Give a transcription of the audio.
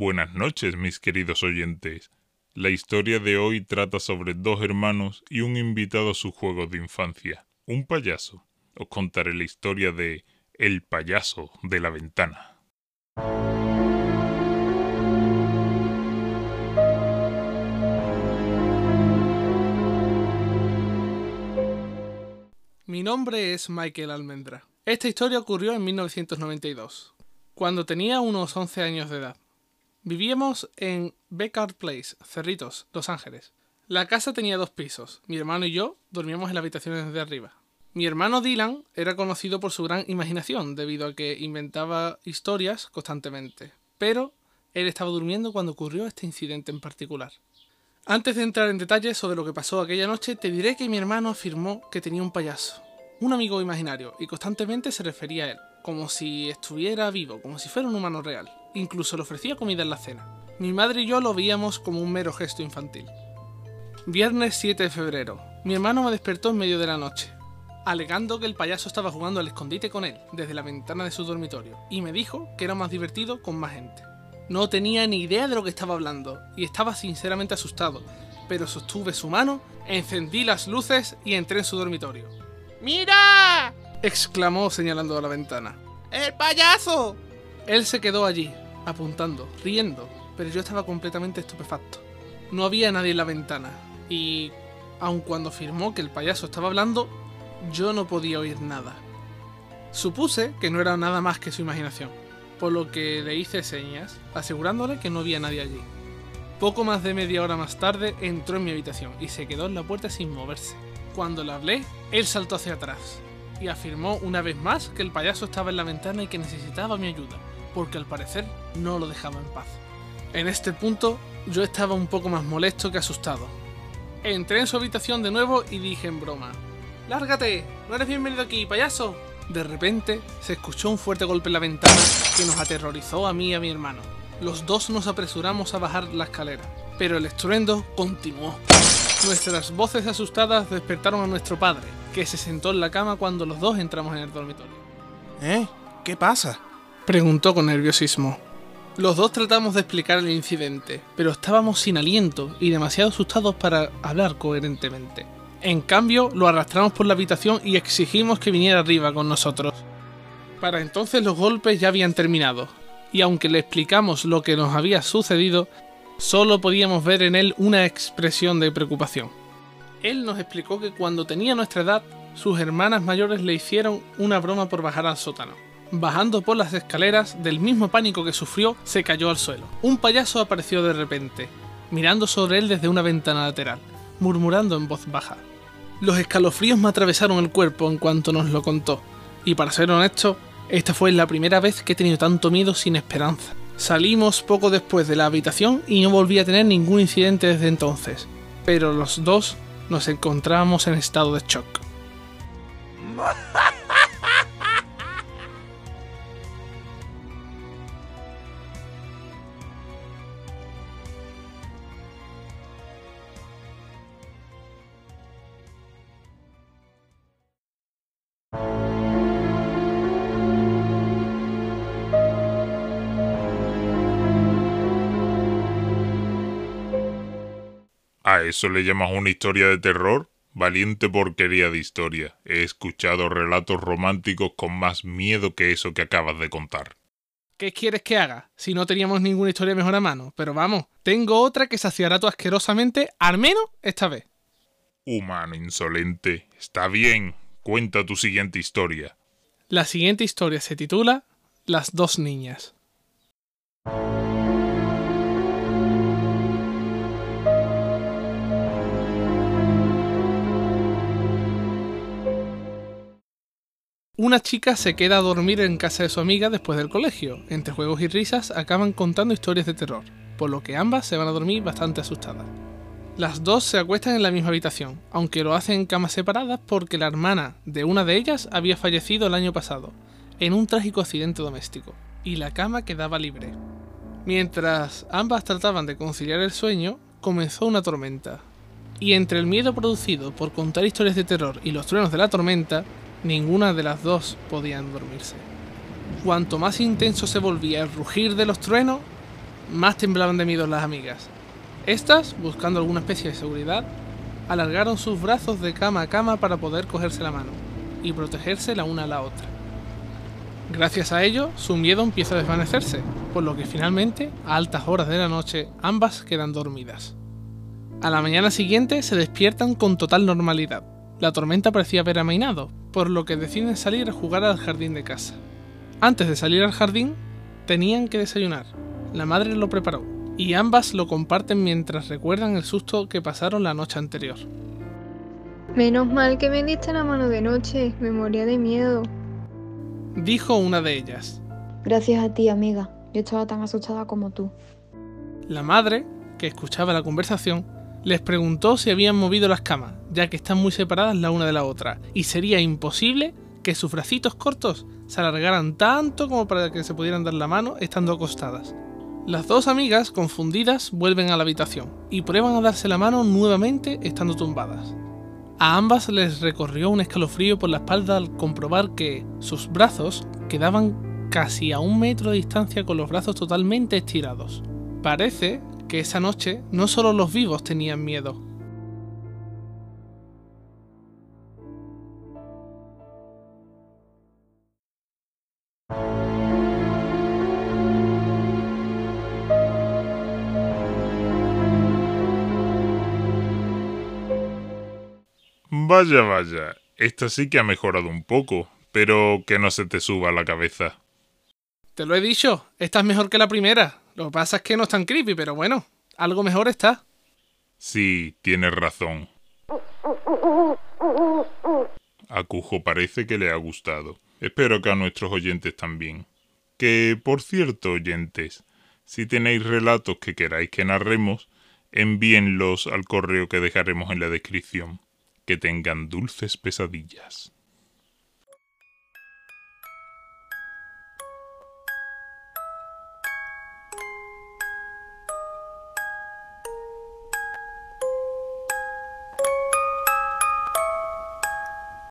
Buenas noches, mis queridos oyentes. La historia de hoy trata sobre dos hermanos y un invitado a sus juegos de infancia, un payaso. Os contaré la historia de El payaso de la ventana. Mi nombre es Michael Almendra. Esta historia ocurrió en 1992, cuando tenía unos 11 años de edad. Vivíamos en Beckard Place, Cerritos, Los Ángeles. La casa tenía dos pisos. Mi hermano y yo dormíamos en las habitaciones de arriba. Mi hermano Dylan era conocido por su gran imaginación, debido a que inventaba historias constantemente. Pero él estaba durmiendo cuando ocurrió este incidente en particular. Antes de entrar en detalles sobre lo que pasó aquella noche, te diré que mi hermano afirmó que tenía un payaso, un amigo imaginario, y constantemente se refería a él, como si estuviera vivo, como si fuera un humano real. Incluso le ofrecía comida en la cena. Mi madre y yo lo veíamos como un mero gesto infantil. Viernes 7 de febrero. Mi hermano me despertó en medio de la noche, alegando que el payaso estaba jugando al escondite con él desde la ventana de su dormitorio, y me dijo que era más divertido con más gente. No tenía ni idea de lo que estaba hablando y estaba sinceramente asustado, pero sostuve su mano, encendí las luces y entré en su dormitorio. ¡Mira! Exclamó señalando a la ventana. ¡El payaso! Él se quedó allí, apuntando, riendo, pero yo estaba completamente estupefacto. No había nadie en la ventana, y aun cuando afirmó que el payaso estaba hablando, yo no podía oír nada. Supuse que no era nada más que su imaginación por lo que le hice señas, asegurándole que no había nadie allí. Poco más de media hora más tarde entró en mi habitación y se quedó en la puerta sin moverse. Cuando le hablé, él saltó hacia atrás y afirmó una vez más que el payaso estaba en la ventana y que necesitaba mi ayuda, porque al parecer no lo dejaba en paz. En este punto yo estaba un poco más molesto que asustado. Entré en su habitación de nuevo y dije en broma, ¡Lárgate! ¡No eres bienvenido aquí, payaso! De repente se escuchó un fuerte golpe en la ventana que nos aterrorizó a mí y a mi hermano. Los dos nos apresuramos a bajar la escalera, pero el estruendo continuó. Nuestras voces asustadas despertaron a nuestro padre, que se sentó en la cama cuando los dos entramos en el dormitorio. ¿Eh? ¿Qué pasa? Preguntó con nerviosismo. Los dos tratamos de explicar el incidente, pero estábamos sin aliento y demasiado asustados para hablar coherentemente. En cambio, lo arrastramos por la habitación y exigimos que viniera arriba con nosotros. Para entonces los golpes ya habían terminado, y aunque le explicamos lo que nos había sucedido, solo podíamos ver en él una expresión de preocupación. Él nos explicó que cuando tenía nuestra edad, sus hermanas mayores le hicieron una broma por bajar al sótano. Bajando por las escaleras, del mismo pánico que sufrió, se cayó al suelo. Un payaso apareció de repente, mirando sobre él desde una ventana lateral, murmurando en voz baja. Los escalofríos me atravesaron el cuerpo en cuanto nos lo contó, y para ser honesto, esta fue la primera vez que he tenido tanto miedo sin esperanza. Salimos poco después de la habitación y no volví a tener ningún incidente desde entonces, pero los dos nos encontrábamos en estado de shock. ¿A eso le llamas una historia de terror? Valiente porquería de historia. He escuchado relatos románticos con más miedo que eso que acabas de contar. ¿Qué quieres que haga? Si no teníamos ninguna historia mejor a mano. Pero vamos, tengo otra que saciará tu asquerosamente, al menos esta vez. Humano insolente. Está bien. Cuenta tu siguiente historia. La siguiente historia se titula Las dos niñas. Una chica se queda a dormir en casa de su amiga después del colegio. Entre juegos y risas acaban contando historias de terror, por lo que ambas se van a dormir bastante asustadas. Las dos se acuestan en la misma habitación, aunque lo hacen en camas separadas porque la hermana de una de ellas había fallecido el año pasado, en un trágico accidente doméstico, y la cama quedaba libre. Mientras ambas trataban de conciliar el sueño, comenzó una tormenta. Y entre el miedo producido por contar historias de terror y los truenos de la tormenta, Ninguna de las dos podían dormirse. Cuanto más intenso se volvía el rugir de los truenos, más temblaban de miedo las amigas. Estas, buscando alguna especie de seguridad, alargaron sus brazos de cama a cama para poder cogerse la mano y protegerse la una a la otra. Gracias a ello, su miedo empieza a desvanecerse, por lo que finalmente, a altas horas de la noche, ambas quedan dormidas. A la mañana siguiente se despiertan con total normalidad. La tormenta parecía haber amainado, por lo que deciden salir a jugar al jardín de casa. Antes de salir al jardín, tenían que desayunar. La madre lo preparó, y ambas lo comparten mientras recuerdan el susto que pasaron la noche anterior. Menos mal que me diste la mano de noche, me moría de miedo. Dijo una de ellas. Gracias a ti, amiga. Yo estaba tan asustada como tú. La madre, que escuchaba la conversación, les preguntó si habían movido las camas, ya que están muy separadas la una de la otra, y sería imposible que sus bracitos cortos se alargaran tanto como para que se pudieran dar la mano estando acostadas. Las dos amigas, confundidas, vuelven a la habitación y prueban a darse la mano nuevamente estando tumbadas. A ambas les recorrió un escalofrío por la espalda al comprobar que sus brazos quedaban casi a un metro de distancia con los brazos totalmente estirados. Parece que esa noche no solo los vivos tenían miedo. Vaya, vaya, esta sí que ha mejorado un poco, pero que no se te suba a la cabeza. Te lo he dicho, esta es mejor que la primera. Lo que pasa es que no es tan creepy, pero bueno, algo mejor está. Sí, tienes razón. A Cujo parece que le ha gustado. Espero que a nuestros oyentes también. Que, por cierto, oyentes, si tenéis relatos que queráis que narremos, envíenlos al correo que dejaremos en la descripción. Que tengan dulces pesadillas.